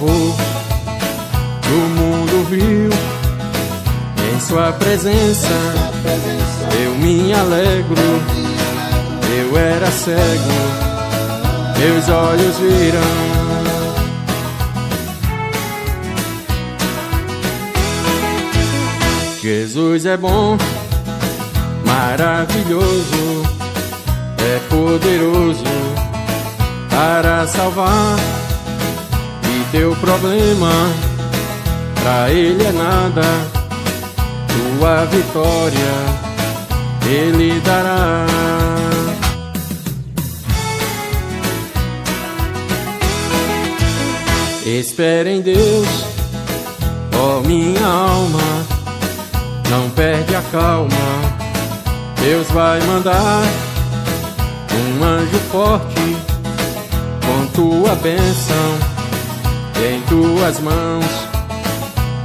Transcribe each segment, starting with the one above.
salvou do mundo vil. Em Sua presença eu me alegro. Eu era cego, meus olhos viram. Jesus é bom, maravilhoso, é poderoso para salvar. Teu problema pra ele é nada, tua vitória ele dará. Espere em Deus, ó minha alma, não perde a calma. Deus vai mandar um anjo forte com tua bênção em tuas mãos,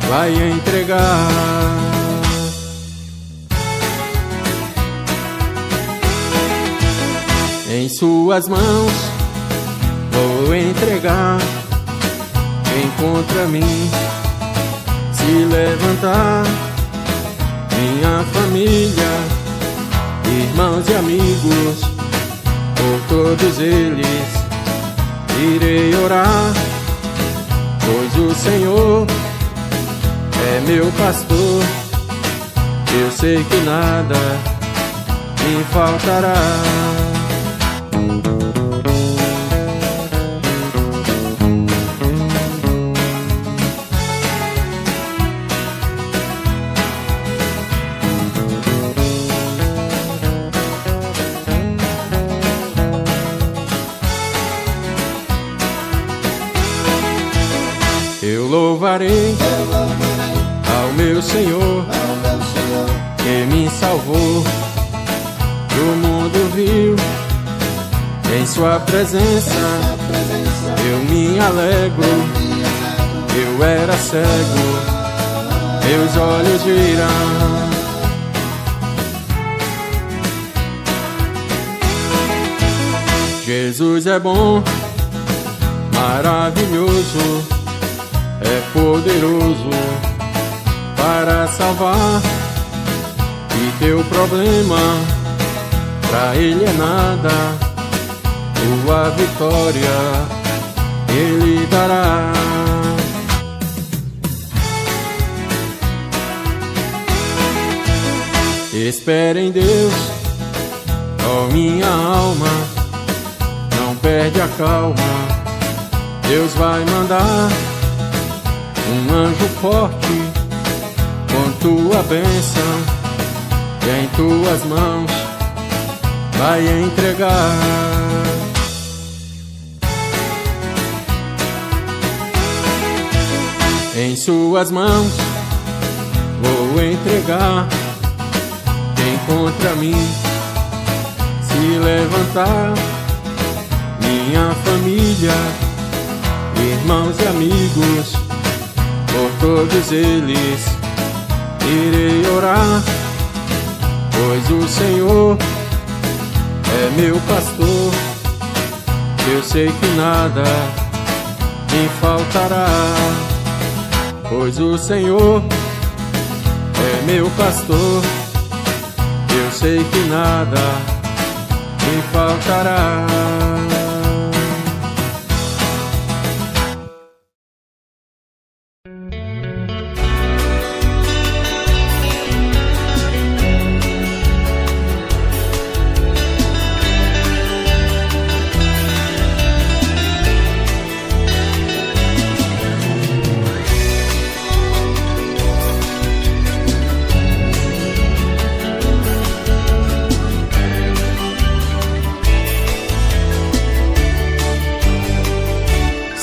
vai entregar. Em suas mãos vou entregar quem contra mim se levantar. Minha família, irmãos e amigos, por todos eles irei orar, pois o Senhor é meu pastor. Eu sei que nada me faltará. Louvarei ao meu Senhor que me salvou do mundo vil. Em Sua presença eu me alegro. Eu era cego, meus olhos viram. Jesus é bom, maravilhoso poderoso para salvar. E teu problema pra ele é nada, tua vitória ele dará. Espere em Deus, ó minha alma, não perde a calma. Deus vai mandar um anjo forte com tua bênção e em tuas mãos vai entregar. Em suas mãos vou entregar quem contra mim se levantar. Minha família, irmãos e amigos todos eles irei orar, pois o Senhor é meu pastor. Eu sei que nada me faltará, pois o Senhor é meu pastor. Eu sei que nada me faltará.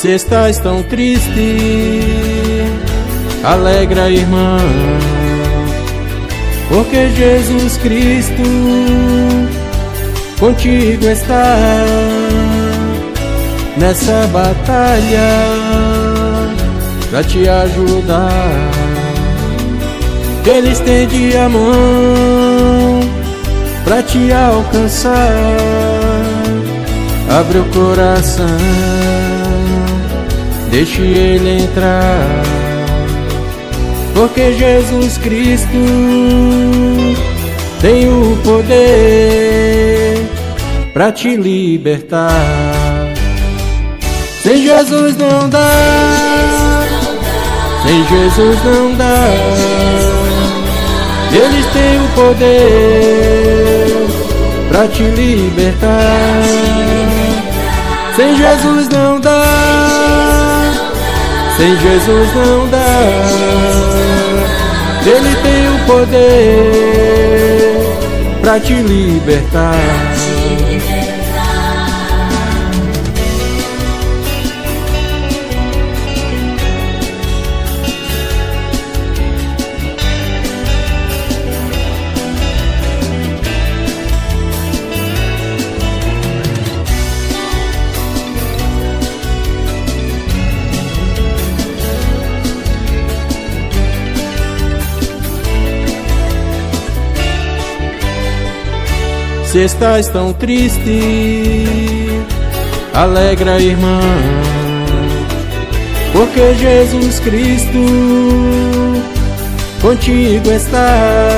Se estás tão triste, alegra, irmã, porque Jesus Cristo contigo está nessa batalha pra te ajudar. Ele estende a mão pra te alcançar. Abre o coração, deixe ele entrar. Porque Jesus Cristo tem o poder para te libertar. Sem Jesus não dá, sem Jesus não dá. Eles têm o poder para te libertar. Sem Jesus não dá, sem Jesus não dá. Ele tem o poder para te libertar. Se estás tão triste, alegra, irmã, porque Jesus Cristo contigo está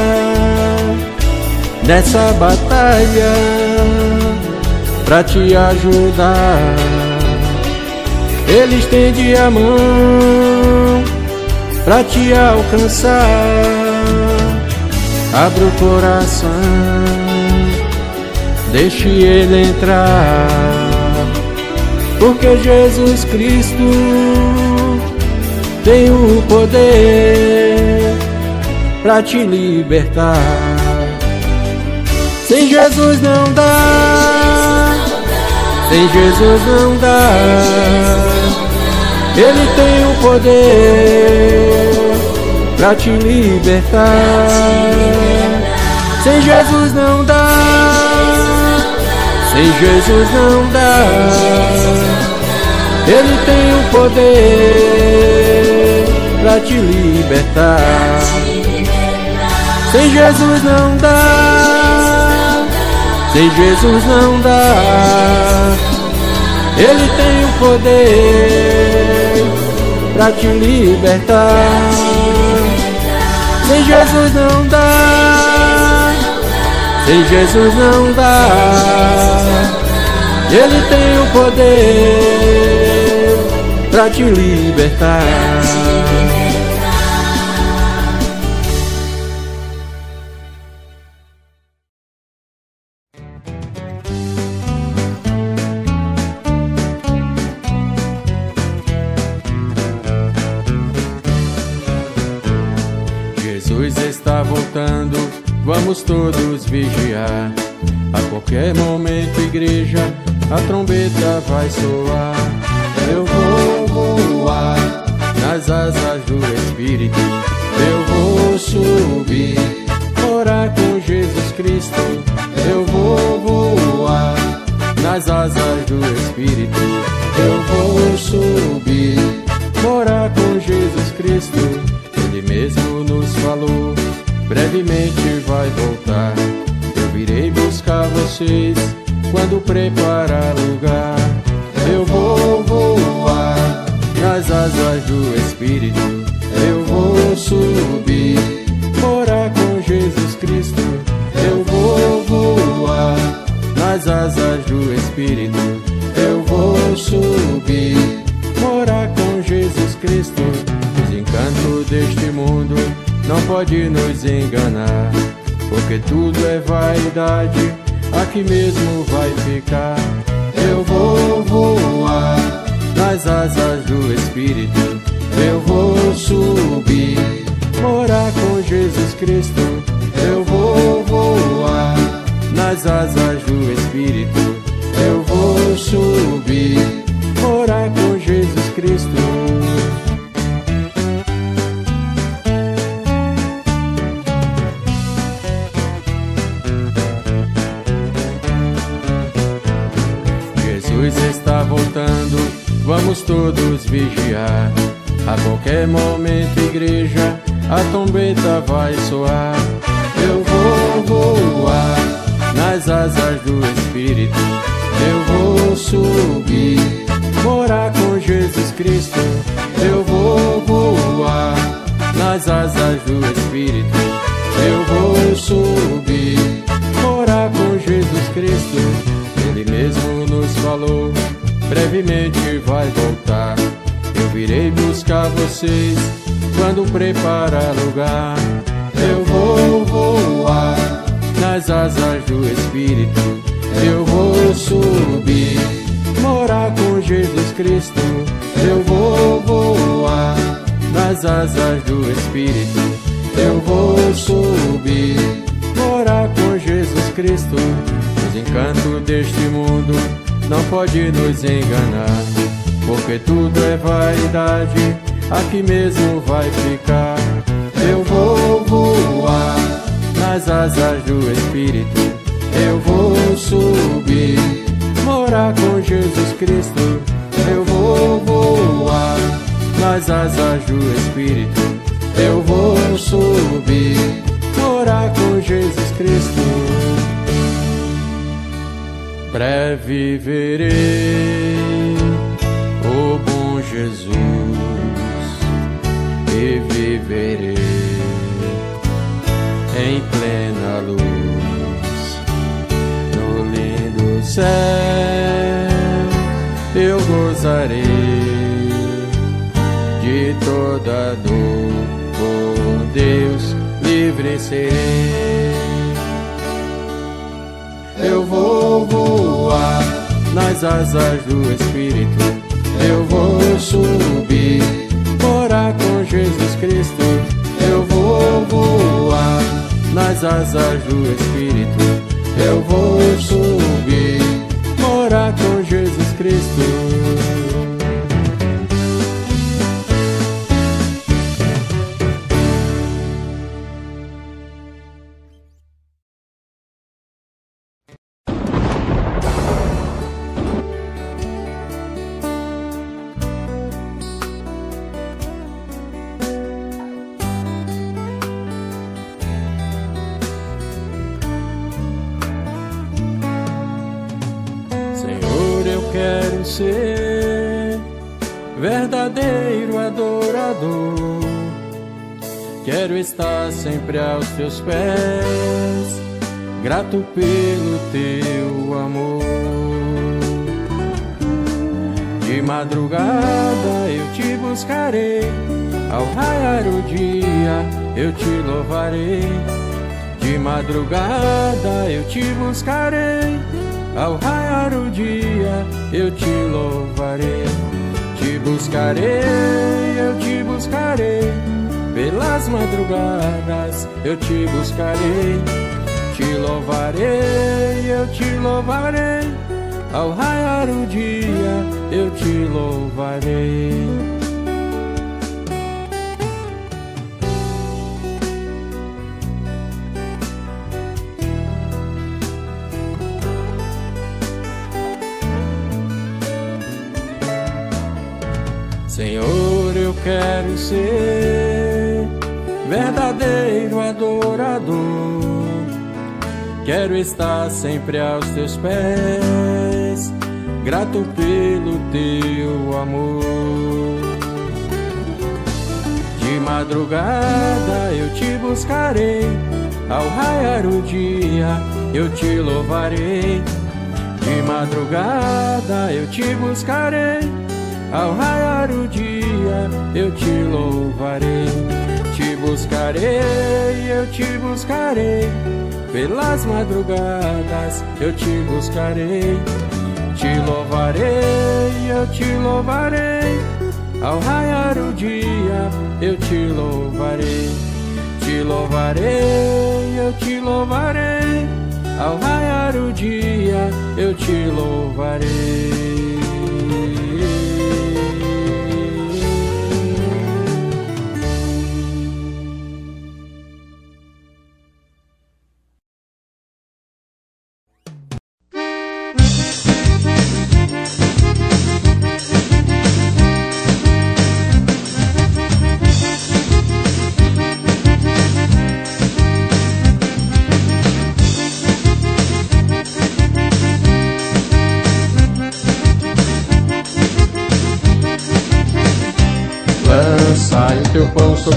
nessa batalha para te ajudar. Ele estende a mão para te alcançar. Abre o coração deixe ele entrar, porque Jesus Cristo tem o poder para te libertar. Sem Jesus não dá, sem Jesus não dá. Ele tem o poder para te libertar. Sem Jesus não dá. Sem Jesus não dá. Ele tem o poder para te libertar. Sem Jesus não dá. Sem Jesus não dá. Ele tem o poder para te libertar. Sem Jesus não dá. Sem Jesus não dá. Ele tem o poder para te libertar. Jesus está voltando, vamos todos vigiar. A qualquer momento, igreja, a trombeta vai soar. Eu vou voar nas asas do Espírito. Eu vou subir, morar com Jesus Cristo. Eu vou voar nas asas do Espírito. Eu vou subir, morar com Jesus Cristo. Ele mesmo nos falou, brevemente vai voltar. Eu virei buscar vocês quando preparar lugar. Eu vou voar nas asas do Espírito. Eu vou subir, morar com Jesus Cristo. Eu vou voar nas asas do Espírito. Eu vou subir, morar com Jesus Cristo. Os encantos deste mundo não pode nos enganar, porque tudo é vaidade aqui mesmo vai ficar. Eu vou voar nas asas do Espírito. Eu vou subir, morar com Jesus Cristo. Eu vou voar nas asas do Espírito. Eu vou subir, todos vigiar. A qualquer momento, igreja, a trombeta vai soar. Eu vou voar buscar vocês quando preparar lugar. Eu vou voar nas asas do Espírito. Eu vou subir, morar com Jesus Cristo. Eu vou voar nas asas do Espírito. Eu vou subir, morar com Jesus Cristo. Os encantos deste mundo não pode nos enganar, porque tudo é vaidade, aqui mesmo vai ficar. Eu vou voar nas asas do Espírito, eu vou subir, morar com Jesus Cristo. Eu vou voar nas asas do Espírito, eu vou subir, morar com Jesus Cristo. Breve verei Jesus e viverei em plena luz no lindo céu. Eu gozarei de toda dor, por Deus livre serei. Eu vou voar nas asas do Espírito. Eu vou subir, morar com Jesus Cristo. Eu vou voar nas asas do Espírito. Eu vou subir, morar com Jesus Cristo. Ser verdadeiro adorador. Quero estar sempre aos teus pés, grato pelo teu amor. De madrugada eu te buscarei, ao raiar o dia eu te louvarei. De madrugada eu te buscarei, ao raiar o dia eu te louvarei. Te buscarei, eu te buscarei, pelas madrugadas eu te buscarei. Te louvarei, eu te louvarei, ao raiar o dia eu te louvarei. Quero ser verdadeiro adorador. Quero estar sempre aos teus pés, grato pelo teu amor. De madrugada eu te buscarei, ao raiar o dia eu te louvarei. De madrugada eu te buscarei. Ao raiar o dia eu te louvarei, te buscarei, eu te buscarei. Pelas madrugadas eu te buscarei, te louvarei, eu te louvarei. Ao raiar o dia eu te louvarei, te louvarei, eu te louvarei. Ao raiar o dia eu te louvarei.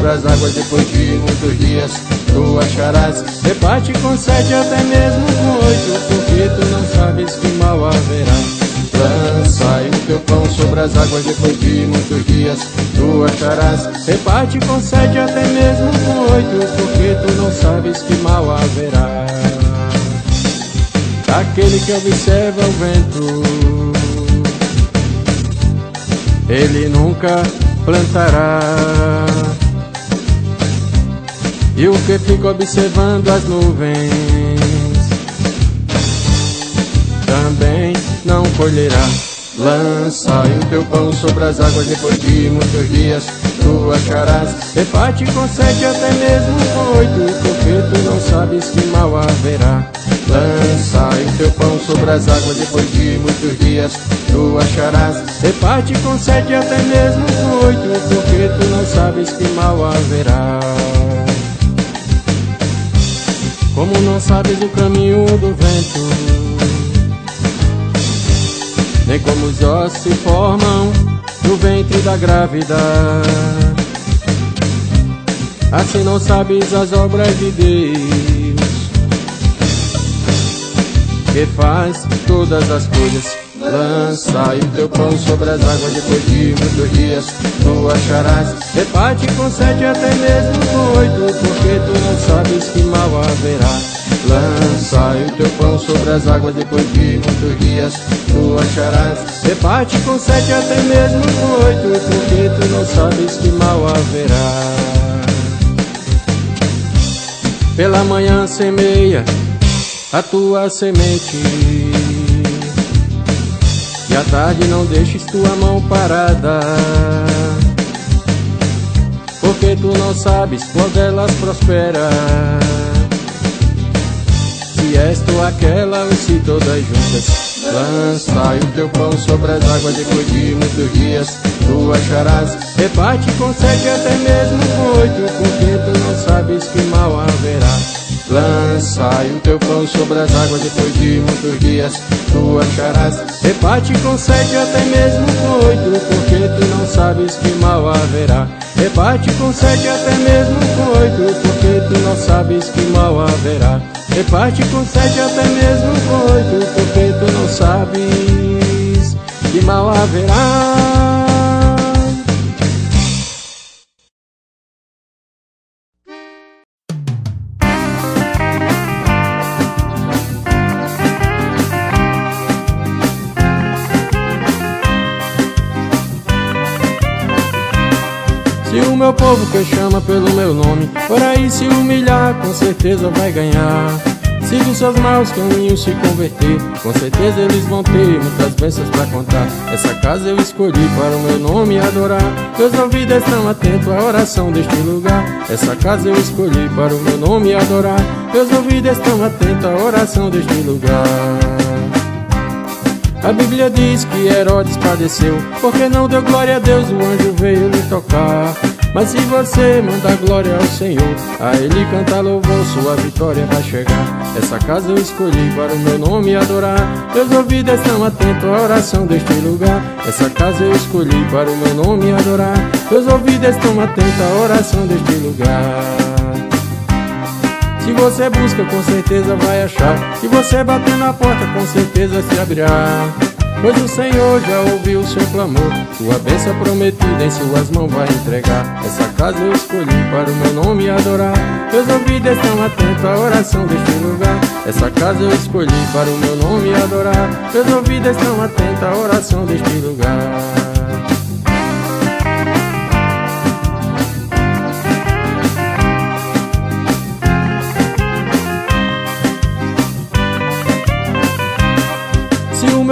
As águas depois de muitos dias tu acharás. Reparte com sete até mesmo com oito, porque tu não sabes que mal haverá. Lançai o teu pão sobre as águas depois de muitos dias tu acharás. Reparte com sete até mesmo com oito, porque tu não sabes que mal haverá. Aquele que observa o vento, ele nunca plantará. E o que fica observando as nuvens também não colherá. Lança o teu pão sobre as águas depois de muitos dias tu acharás. Reparte com sete até mesmo oito, porque tu não sabes que mal haverá. Lança o teu pão sobre as águas depois de muitos dias tu acharás. Reparte com sete até mesmo oito, porque tu não sabes que mal haverá. Como não sabes o caminho do vento, nem como os ossos se formam no ventre da grávida. Assim não sabes as obras de Deus, que faz todas as coisas Lança o teu pão sobre as águas depois de muitos dias. Tu acharás Reparte com sete até mesmo com oito Porque tu não sabes que mal haverá. Lança o teu pão sobre as águas depois de muitos dias. Tu acharás Reparte com sete até mesmo com oito Porque tu não sabes que mal haverá. Pela manhã semeia a tua semente à tarde não deixes tua mão parada. Porque tu não sabes qual delas prospera Se és tu aquela ou se todas juntas. Lança o teu pão sobre as águas depois de muitos dias Tu acharás, reparte com sete até mesmo oito Porque tu não sabes que mal haverá Lançai o teu pão sobre as águas depois de muitos dias. Tu acharás Reparte com sete até mesmo com oito Porque tu não sabes que mal haverá. Reparte com sete até mesmo com oito Porque tu não sabes que mal haverá. Reparte com sete até mesmo com oito Porque tu não sabes que mal haverá meu povo que chama pelo meu nome. Por aí se humilhar, com certeza vai ganhar. Se dos seus maus caminhos se converter Com certeza eles vão ter muitas bênçãos pra contar. Essa casa eu escolhi para o meu nome adorar. Meus ouvidos estão atentos à oração deste lugar. Essa casa eu escolhi para o meu nome adorar. Meus ouvidos estão atentos à oração deste lugar. A Bíblia diz que Herodes padeceu Porque não deu glória a Deus, o anjo veio lhe tocar mas se você mandar glória ao Senhor, a Ele cantar louvor, sua vitória vai chegar. Essa casa eu escolhi para o meu nome adorar. Meus ouvidos estão atentos à oração deste lugar. Essa casa eu escolhi para o meu nome adorar. Meus ouvidos estão atentos à oração deste lugar. Se você busca, com certeza vai achar. Se você bater na porta, com certeza se abrirá. Pois o Senhor já ouviu o seu clamor Sua bênção prometida em suas mãos vai entregar. Essa casa eu escolhi para o meu nome adorar. Meus ouvidos estão atentos à oração deste lugar. Essa casa eu escolhi para o meu nome adorar. Meus ouvidos estão atentos à oração deste lugar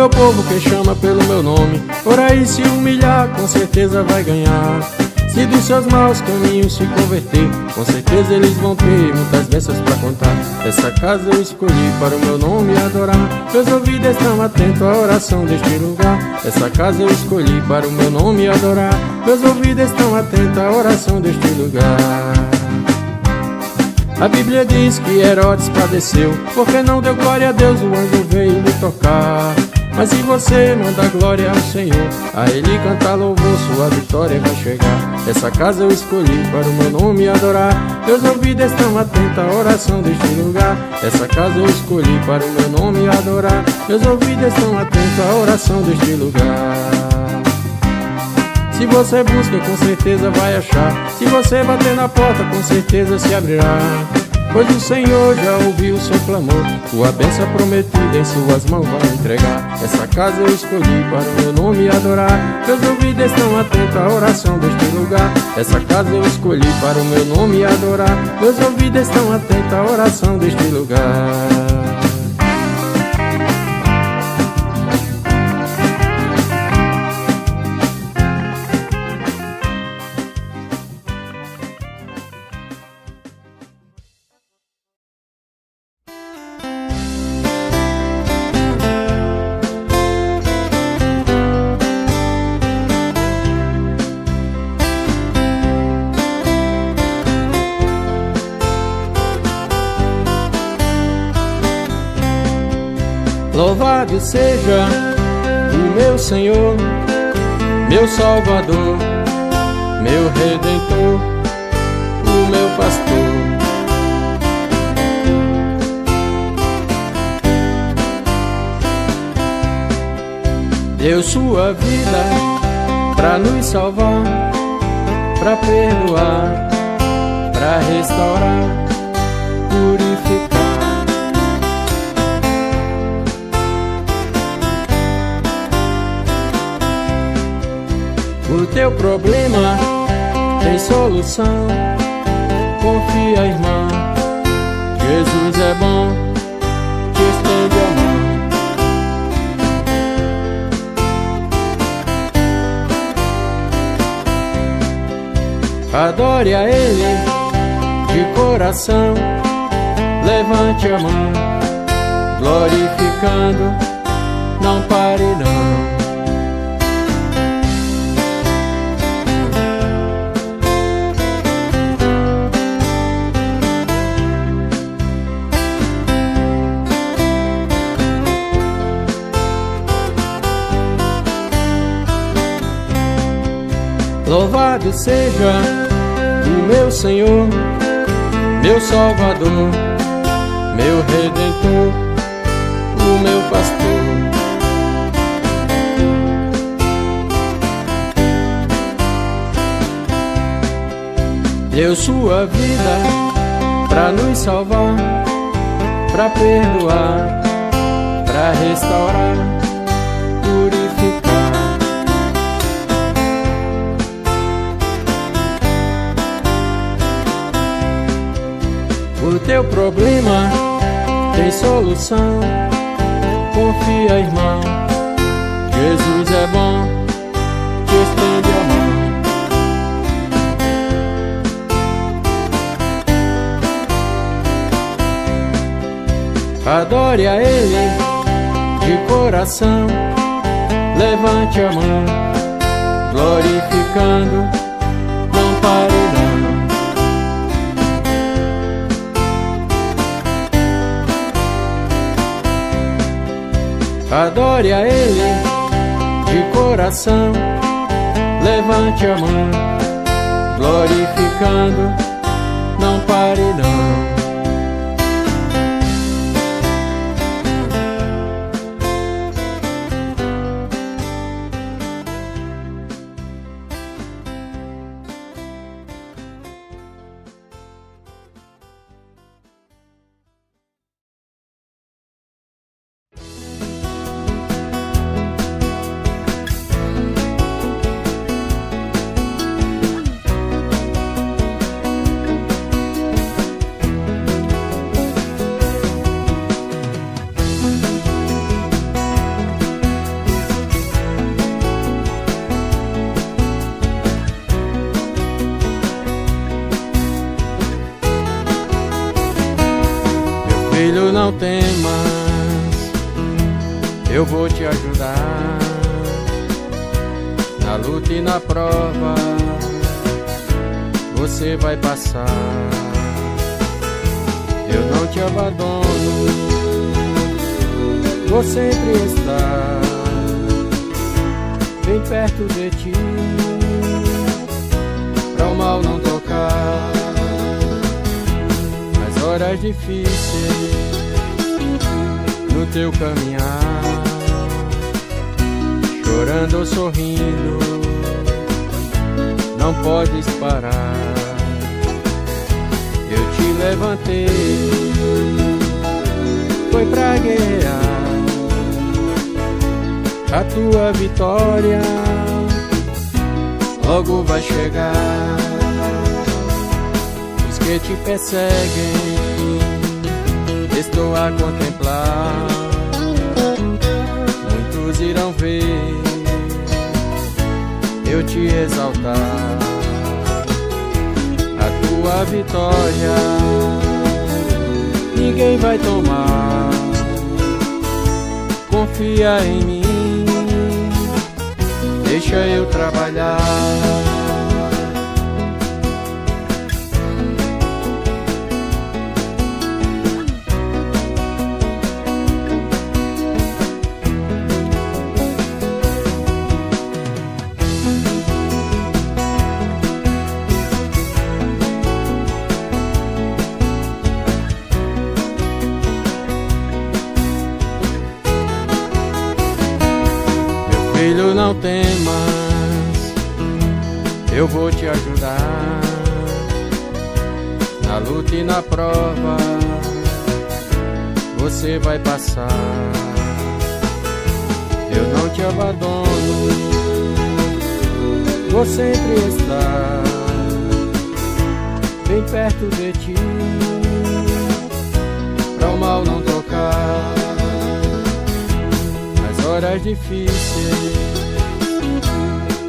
meu povo que chama pelo meu nome. Por aí se humilhar, com certeza vai ganhar. Se dos seus maus caminhos se converter Com certeza eles vão ter muitas bênçãos pra contar. Essa casa eu escolhi para o meu nome adorar. Meus ouvidos estão atentos à oração deste lugar. Essa casa eu escolhi para o meu nome adorar. Meus ouvidos estão atentos à oração deste lugar. A Bíblia diz que Herodes padeceu, porque não deu glória a Deus, o anjo veio lhe tocar. Mas se você manda glória ao Senhor, a Ele cantar louvor, sua vitória vai chegar. Essa casa eu escolhi para o meu nome adorar. Meus ouvidos estão atentos à oração deste lugar. Essa casa eu escolhi para o meu nome adorar. Meus ouvidos estão atentos à oração deste lugar. Se você busca, com certeza vai achar. Se você bater na porta, com certeza se abrirá. Pois o Senhor já ouviu seu clamor Sua bênção prometida em suas mãos vai entregar. Essa casa eu escolhi para o meu nome adorar. Meus ouvidos estão atentos à oração deste lugar. Essa casa eu escolhi para o meu nome adorar. Meus ouvidos estão atentos à oração deste lugar Salvador, meu Redentor, o meu pastor. Deu sua vida para nos salvar, para perdoar, para restaurar, purificar teu problema tem solução. Confia, irmã. Jesus é bom. Te estende a mão. Adore a Ele de coração. Levante a mão, glorificando. Não pare, não. Louvado seja o meu Senhor, meu Salvador, meu Redentor, o meu pastor. Deu sua vida para nos salvar, para perdoar, para restaurar teu problema tem solução. Confia, irmão. Jesus é bom. Te estende a mão. Adore a Ele de coração. Levante a mão, glorificando. Adore a Ele de coração, levante a mão, glorificando, Você vai passar, eu não te abandono, vou sempre estar bem perto de ti, pra o mal não tocar. Nas horas difíceis, no teu caminhar, chorando ou sorrindo, não podes parar. Eu te levantei, foi pra guerrear a tua vitória logo vai chegar. Os que te perseguem, estou a contemplar. Muitos irão ver eu te exaltar. A tua vitória ninguém vai tomar. Confia em mim deixa eu trabalhar. Filho, não temas, eu vou te ajudar na luta e na prova. Você vai passar, eu não te abandono, vou sempre estar bem perto de ti, pra o mal não tocar horas difíceis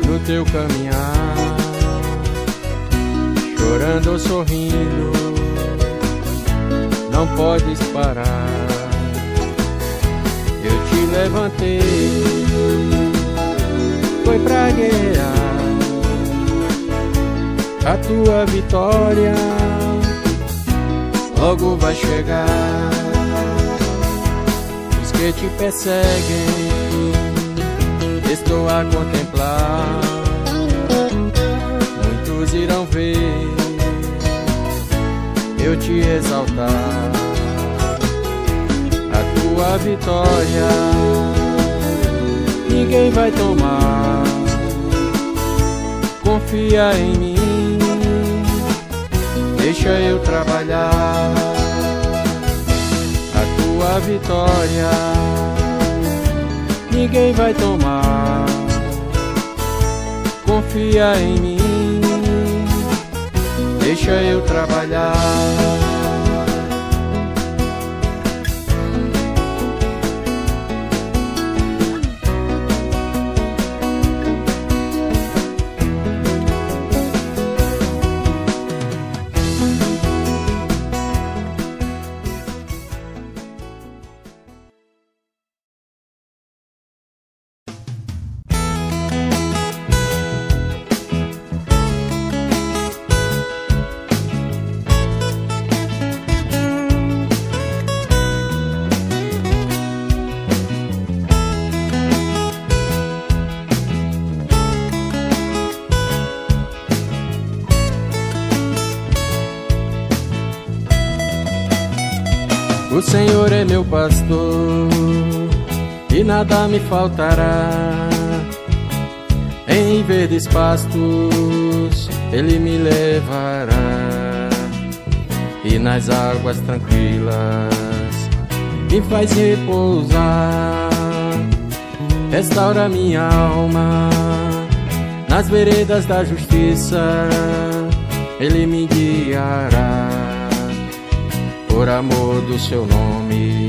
no teu caminhar, chorando ou sorrindo, não podes parar. Eu te levantei, foi pra guerrear, a tua vitória logo vai chegar. Que te perseguem, estou a contemplar. Muitos irão ver eu te exaltar. A tua vitória ninguém vai tomar. Confia em mim, deixa eu trabalhar tua vitória ninguém vai tomar. Confia em mim, deixa eu trabalhar. Meu pastor e nada me faltará. Em verdes pastos ele me levará e nas águas tranquilas me faz repousar. Restaura minha alma nas veredas da justiça, ele me guiará por amor do seu nome,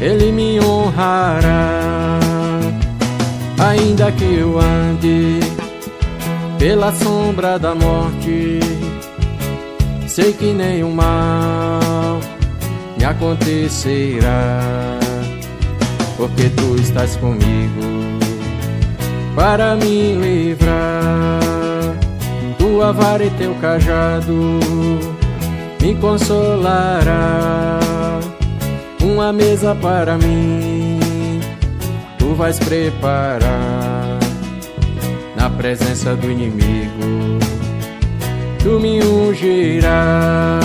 ele me honrará. Ainda que eu ande pela sombra da morte, sei que nenhum mal me acontecerá, porque tu estás comigo para me livrar. Tua vara e teu cajado me consolará. Uma mesa para mim, tu vais preparar na presença do inimigo. Tu me ungirás,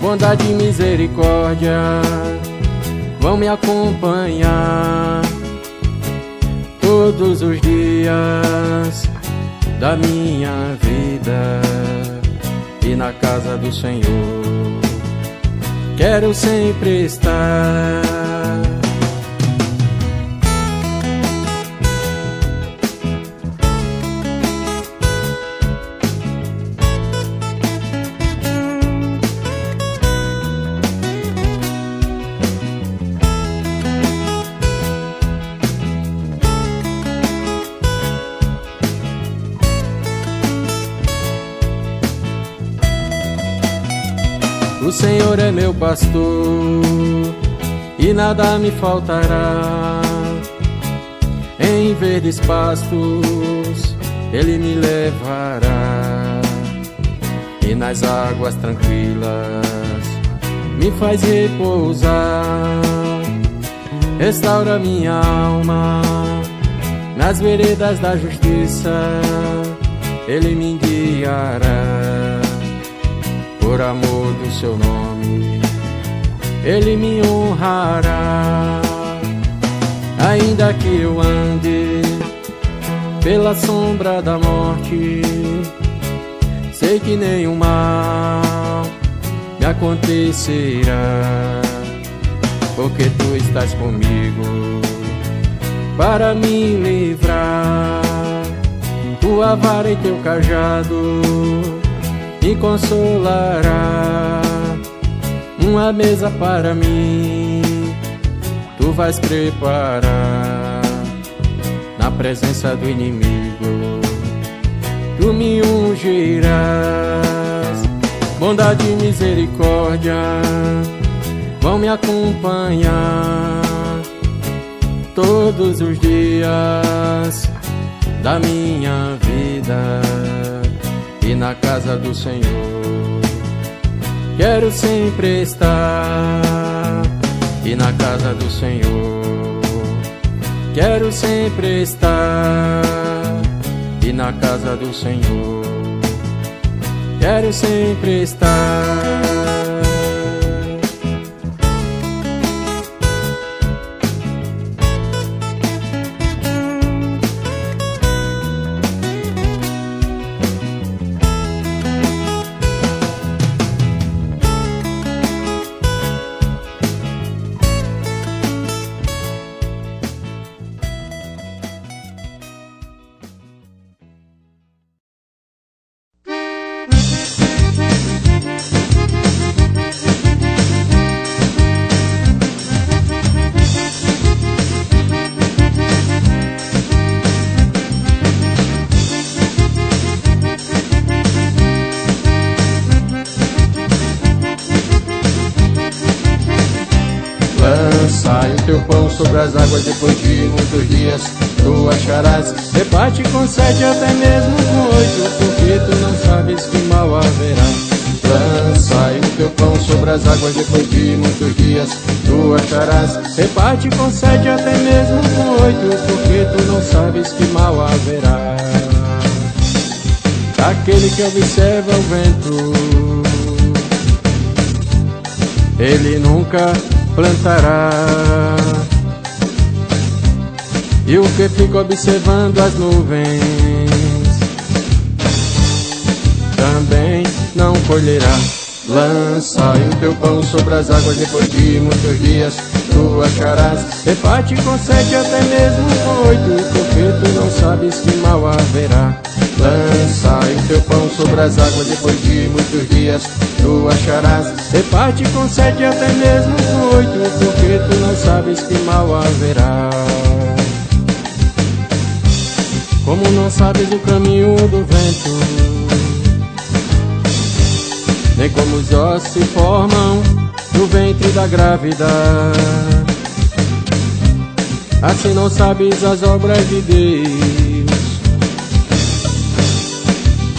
bondade e misericórdia vão me acompanhar todos os dias da minha vida e na casa do Senhor quero sempre estar. Senhor é meu pastor e nada me faltará. Em verdes pastos ele me levará e nas águas tranquilas me faz repousar. Restaura minha alma nas veredas da justiça, ele me guiará por amor do seu nome, ele me honrará. Ainda que eu ande pela sombra da morte, sei que nenhum mal me acontecerá, porque tu estás comigo para me livrar. Tua vara e teu cajado me consolará. Uma mesa para mim, tu vais preparar na presença do inimigo. Tu me ungirás, bondade e misericórdia vão me acompanhar todos os dias da minha vida e na casa do Senhor. Quero sempre estar e na casa do Senhor. Quero sempre estar e na casa do Senhor. Quero sempre estar. Depois de muitos dias. Tu acharás Rebate com sete até mesmo com oito Porque tu não sabes que mal haverá. Lançai o teu pão sobre as águas depois de muitos dias. Tu acharás Rebate com sete até mesmo com oito Porque tu não sabes que mal haverá. Aquele que observa o vento Ele nunca plantará e o que fica observando as nuvens também não colherá. Lança o teu pão sobre as águas depois de muitos dias tu acharás. Reparte com sete até mesmo oito, porque tu não sabes que mal haverá. Lança o teu pão sobre as águas depois de muitos dias tu acharás. Reparte com sete até mesmo oito, porque tu não sabes que mal haverá. Como não sabes o caminho do vento Nem como os ossos se formam no ventre da grávida Assim não sabes as obras de Deus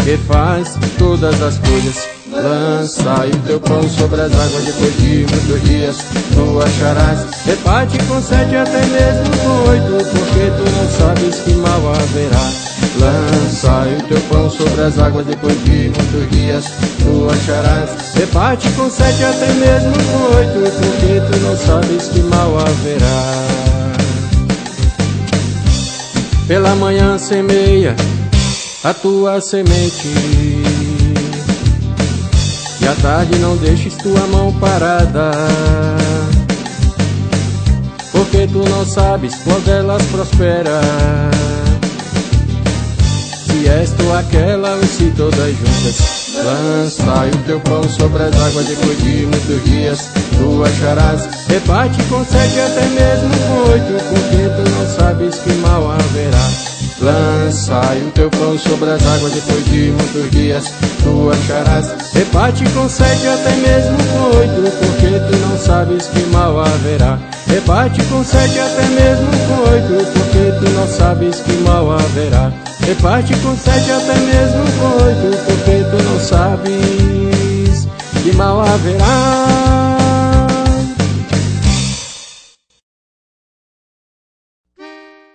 Que faz todas as coisas Lança o teu pão sobre as águas depois de muitos dias. Tu acharás Reparte com sete até mesmo com oito Porque tu não sabes que mal haverá. Lançai o teu pão sobre as águas depois de muitos dias. Tu acharás Reparte com sete até mesmo com oito Porque tu não sabes que mal haverá. Pela manhã semeia a tua semente à tarde não deixes tua mão parada. Porque tu não sabes qual delas prospera Se és tu aquela ou se todas juntas. Lançai o teu pão sobre as águas depois de muitos dias. Tu acharás, reparte com sete até mesmo oito Porque tu não sabes que mal haverá Lançai o teu pão sobre as águas depois de muitos dias. Tu acharás Reparte com sete até mesmo com oito Porque tu não sabes que mal haverá. Reparte com sete até mesmo com oito Porque tu não sabes que mal haverá. Reparte com sete até mesmo com oito Porque tu não sabes que mal haverá